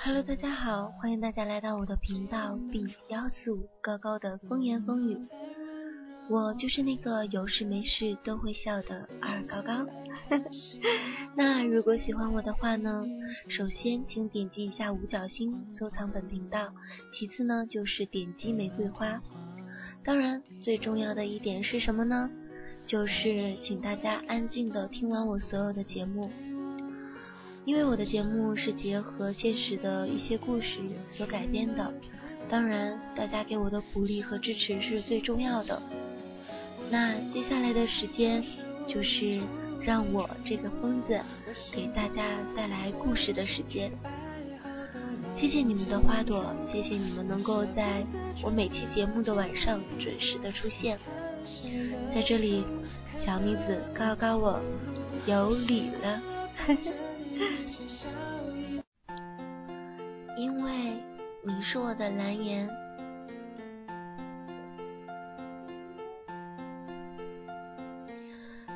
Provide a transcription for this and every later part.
Hello，大家好，欢迎大家来到我的频道 B 幺四五高高的风言风语。我就是那个有事没事都会笑的二高高。那如果喜欢我的话呢，首先请点击一下五角星收藏本频道，其次呢就是点击玫瑰花。当然，最重要的一点是什么呢？就是请大家安静的听完我所有的节目。因为我的节目是结合现实的一些故事所改编的，当然，大家给我的鼓励和支持是最重要的。那接下来的时间，就是让我这个疯子给大家带来故事的时间。谢谢你们的花朵，谢谢你们能够在我每期节目的晚上准时的出现。在这里，小妮子告告我有礼了。因为你是我的蓝颜。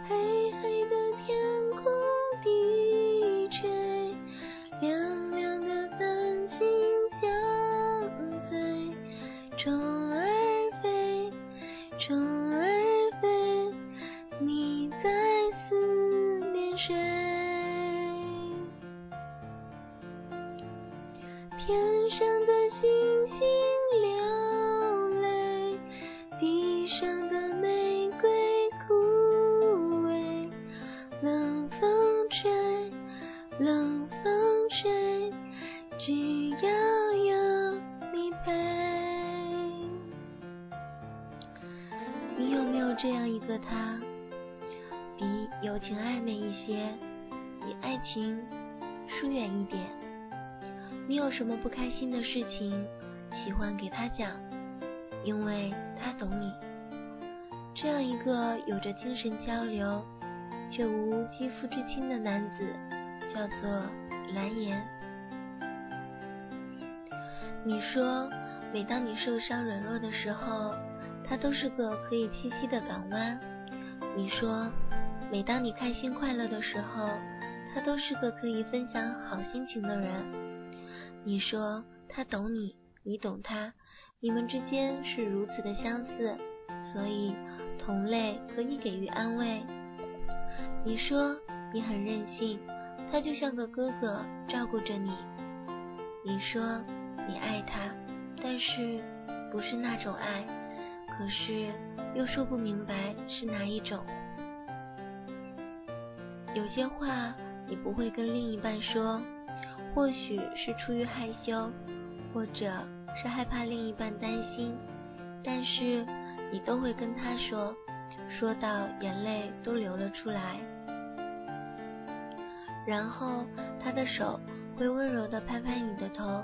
黑黑的天空低垂亮亮的繁星相随虫儿飞虫儿飞你在思念谁？天上的星星流泪地上的玫瑰枯萎冷风吹冷风吹只要有你陪。你有没有这样一个他？比友情暧昧一些比爱情疏远一点？你有什么不开心的事情，喜欢给他讲，因为他懂你。这样一个有着精神交流却无肌肤之亲的男子，叫做蓝颜。你说，每当你受伤软弱的时候。他都是个可以栖息的港湾。你说，每当你开心快乐的时候，他都是个可以分享好心情的人。你说，他懂你，你懂他，你们之间是如此的相似，所以同类可以给予安慰。你说，你很任性，他就像个哥哥照顾着你。你说，你爱他，但是不是那种爱。可是又说不明白是哪一种。有些话你不会跟另一半说，或许是出于害羞，或者是害怕另一半担心，但是你都会跟他说，说到眼泪都流了出来。然后他的手会温柔地拍拍你的头，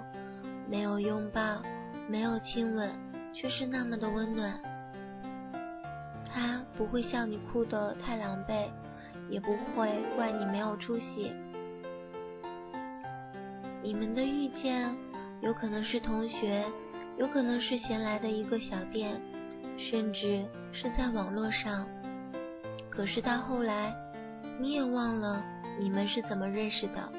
没有拥抱，没有亲吻。却是那么的温暖。他不会笑你哭得太狼狈，也不会怪你没有出息。你们的遇见有可能是同学，有可能是闲来的一个小店，甚至是在网络上。可是到后来，你也忘了你们是怎么认识的。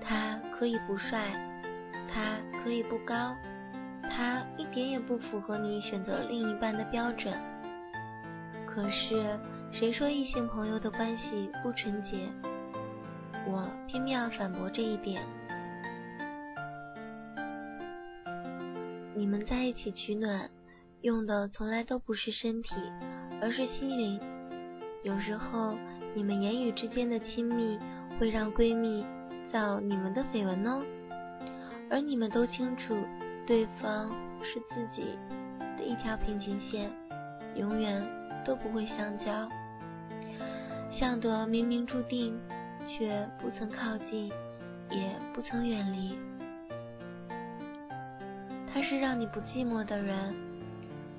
他可以不帅，他可以不高。他一点也不符合你选择另一半的标准，可是谁说异性朋友的关系不纯洁？我偏偏要反驳这一点。你们在一起取暖，用的从来都不是身体，而是心灵。有时候你们言语之间的亲密，会让闺蜜造你们的绯闻哦，而你们都清楚。对方是自己的一条平行线，永远都不会相交。像得明明注定，却不曾靠近，也不曾远离。他是让你不寂寞的人，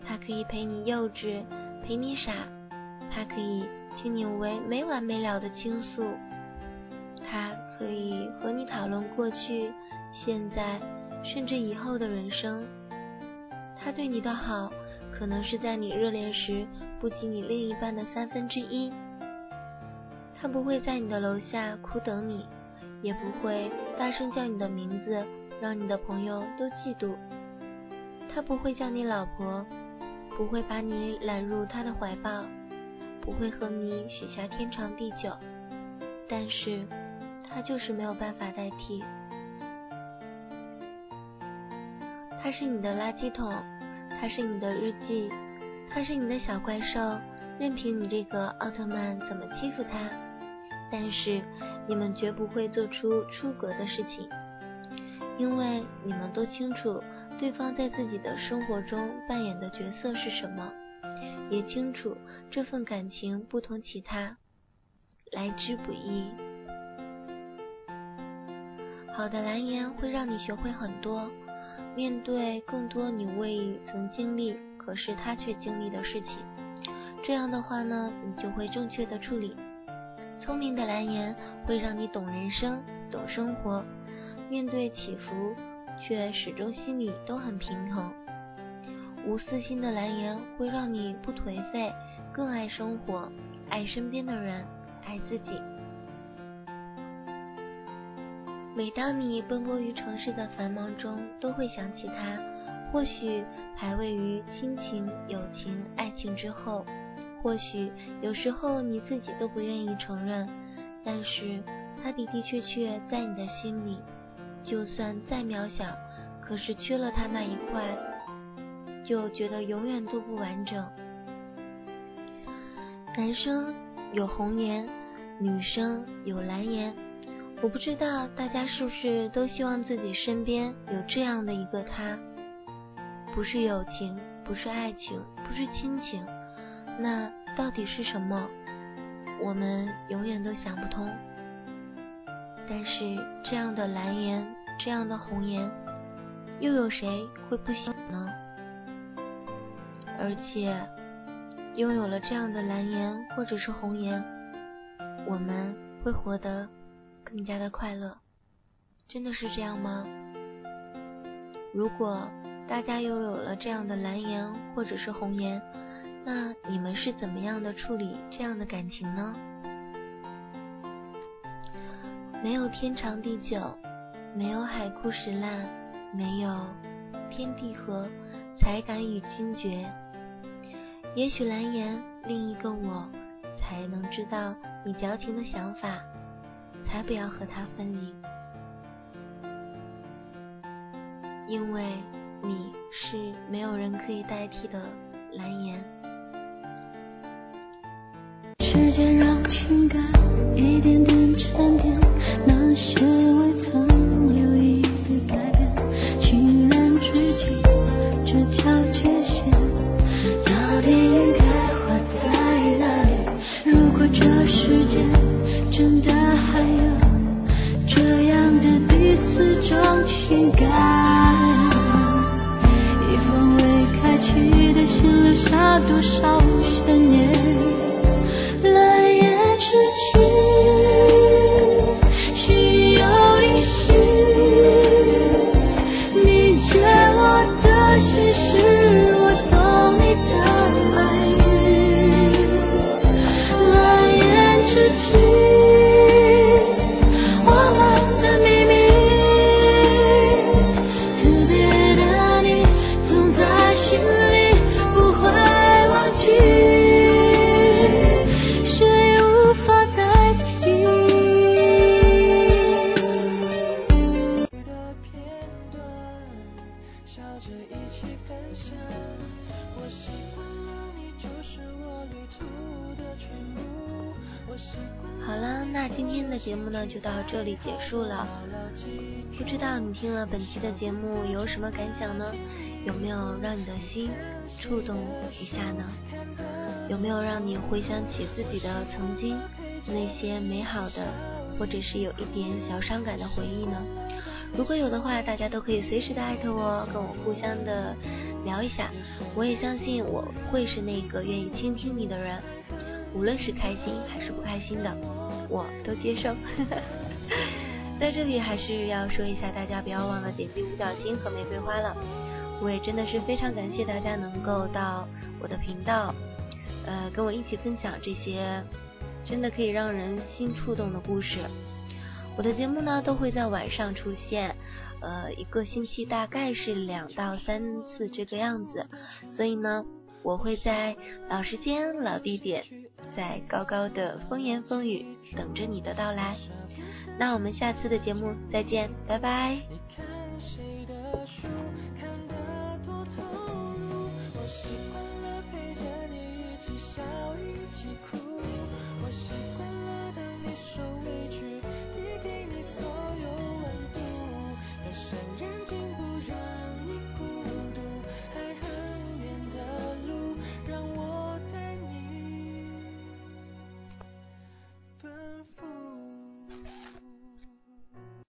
他可以陪你幼稚，陪你傻，他可以听你为没完没了的倾诉，他可以和你讨论过去、现在。甚至以后的人生，他对你的好，可能是在你热恋时不及你另一半的三分之一。他不会在你的楼下苦等你，也不会大声叫你的名字，让你的朋友都嫉妒。他不会叫你老婆，不会把你揽入他的怀抱，不会和你许下天长地久。但是，他就是没有办法代替。他是你的垃圾桶，他是你的日记，他是你的小怪兽，任凭你这个奥特曼怎么欺负他。但是，你们绝不会做出出格的事情，因为你们都清楚对方在自己的生活中扮演的角色是什么，也清楚这份感情不同其他，来之不易。好的蓝颜会让你学会很多，面对更多你未曾经历，可是他却经历的事情。这样的话呢，你就会正确的处理。聪明的蓝颜会让你懂人生、懂生活，面对起伏却始终心里都很平衡。无私心的蓝颜会让你不颓废，更爱生活，爱身边的人，爱自己。每当你奔波于城市的繁忙中，都会想起他，或许排位于亲情、友情、爱情之后。或许有时候你自己都不愿意承认，但是他的的确确在你的心里，就算再渺小，可是缺了他那一块，就觉得永远都不完整。男生有红颜，女生有蓝颜，我不知道大家是不是都希望自己身边有这样的一个他，不是友情，不是爱情，不是亲情。那到底是什么？我们永远都想不通。但是这样的蓝颜，这样的红颜，又有谁会不喜欢呢？而且拥有了这样的蓝颜或者是红颜，我们会活得更加的快乐。真的是这样吗？如果大家拥有了这样的蓝颜或者是红颜，那你们是怎么样的处理这样的感情呢？没有天长地久，没有海枯石烂，没有天地合，才敢与君绝。也许蓝颜另一个我，才能知道你矫情的想法，才不要和他分离，因为你是没有人可以代替的蓝颜。别让情感一点点沉淀，那些未曾留意的改变，情人知己这条界线，到底应该画在哪里？如果这世界真的还有这样的第四种情感，一封未开启的信留下多少好了，那今天的节目呢就到这里结束了，不知道你听了本期的节目有什么感想呢？有没有让你的心触动一下呢？有没有让你回想起自己的曾经那些美好的，或者是有一点小伤感的回忆呢？如果有的话，大家都可以随时的艾特我，跟我互相的聊一下。我也相信我会是那个愿意倾听你的人，无论是开心还是不开心的。我都接受，在这里还是要说一下，大家不要忘了点击五角星和玫瑰花了。我也真的是非常感谢大家能够到我的频道，呃，跟我一起分享这些真的可以让人心触动的故事。我的节目呢都会在晚上出现，呃，一个星期大概是两到三次这个样子，所以呢，我会在老时间、老地点，在高高的风言风语等着你的到来。那我们下次的节目再见，拜拜。